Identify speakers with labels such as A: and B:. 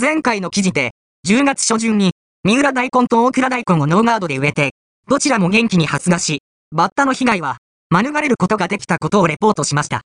A: 前回の記事で、10月初旬に、三浦大根と大倉大根をノーガードで植えて、どちらも元気に発芽し、バッタの被害は免れることができたことをレポートしました。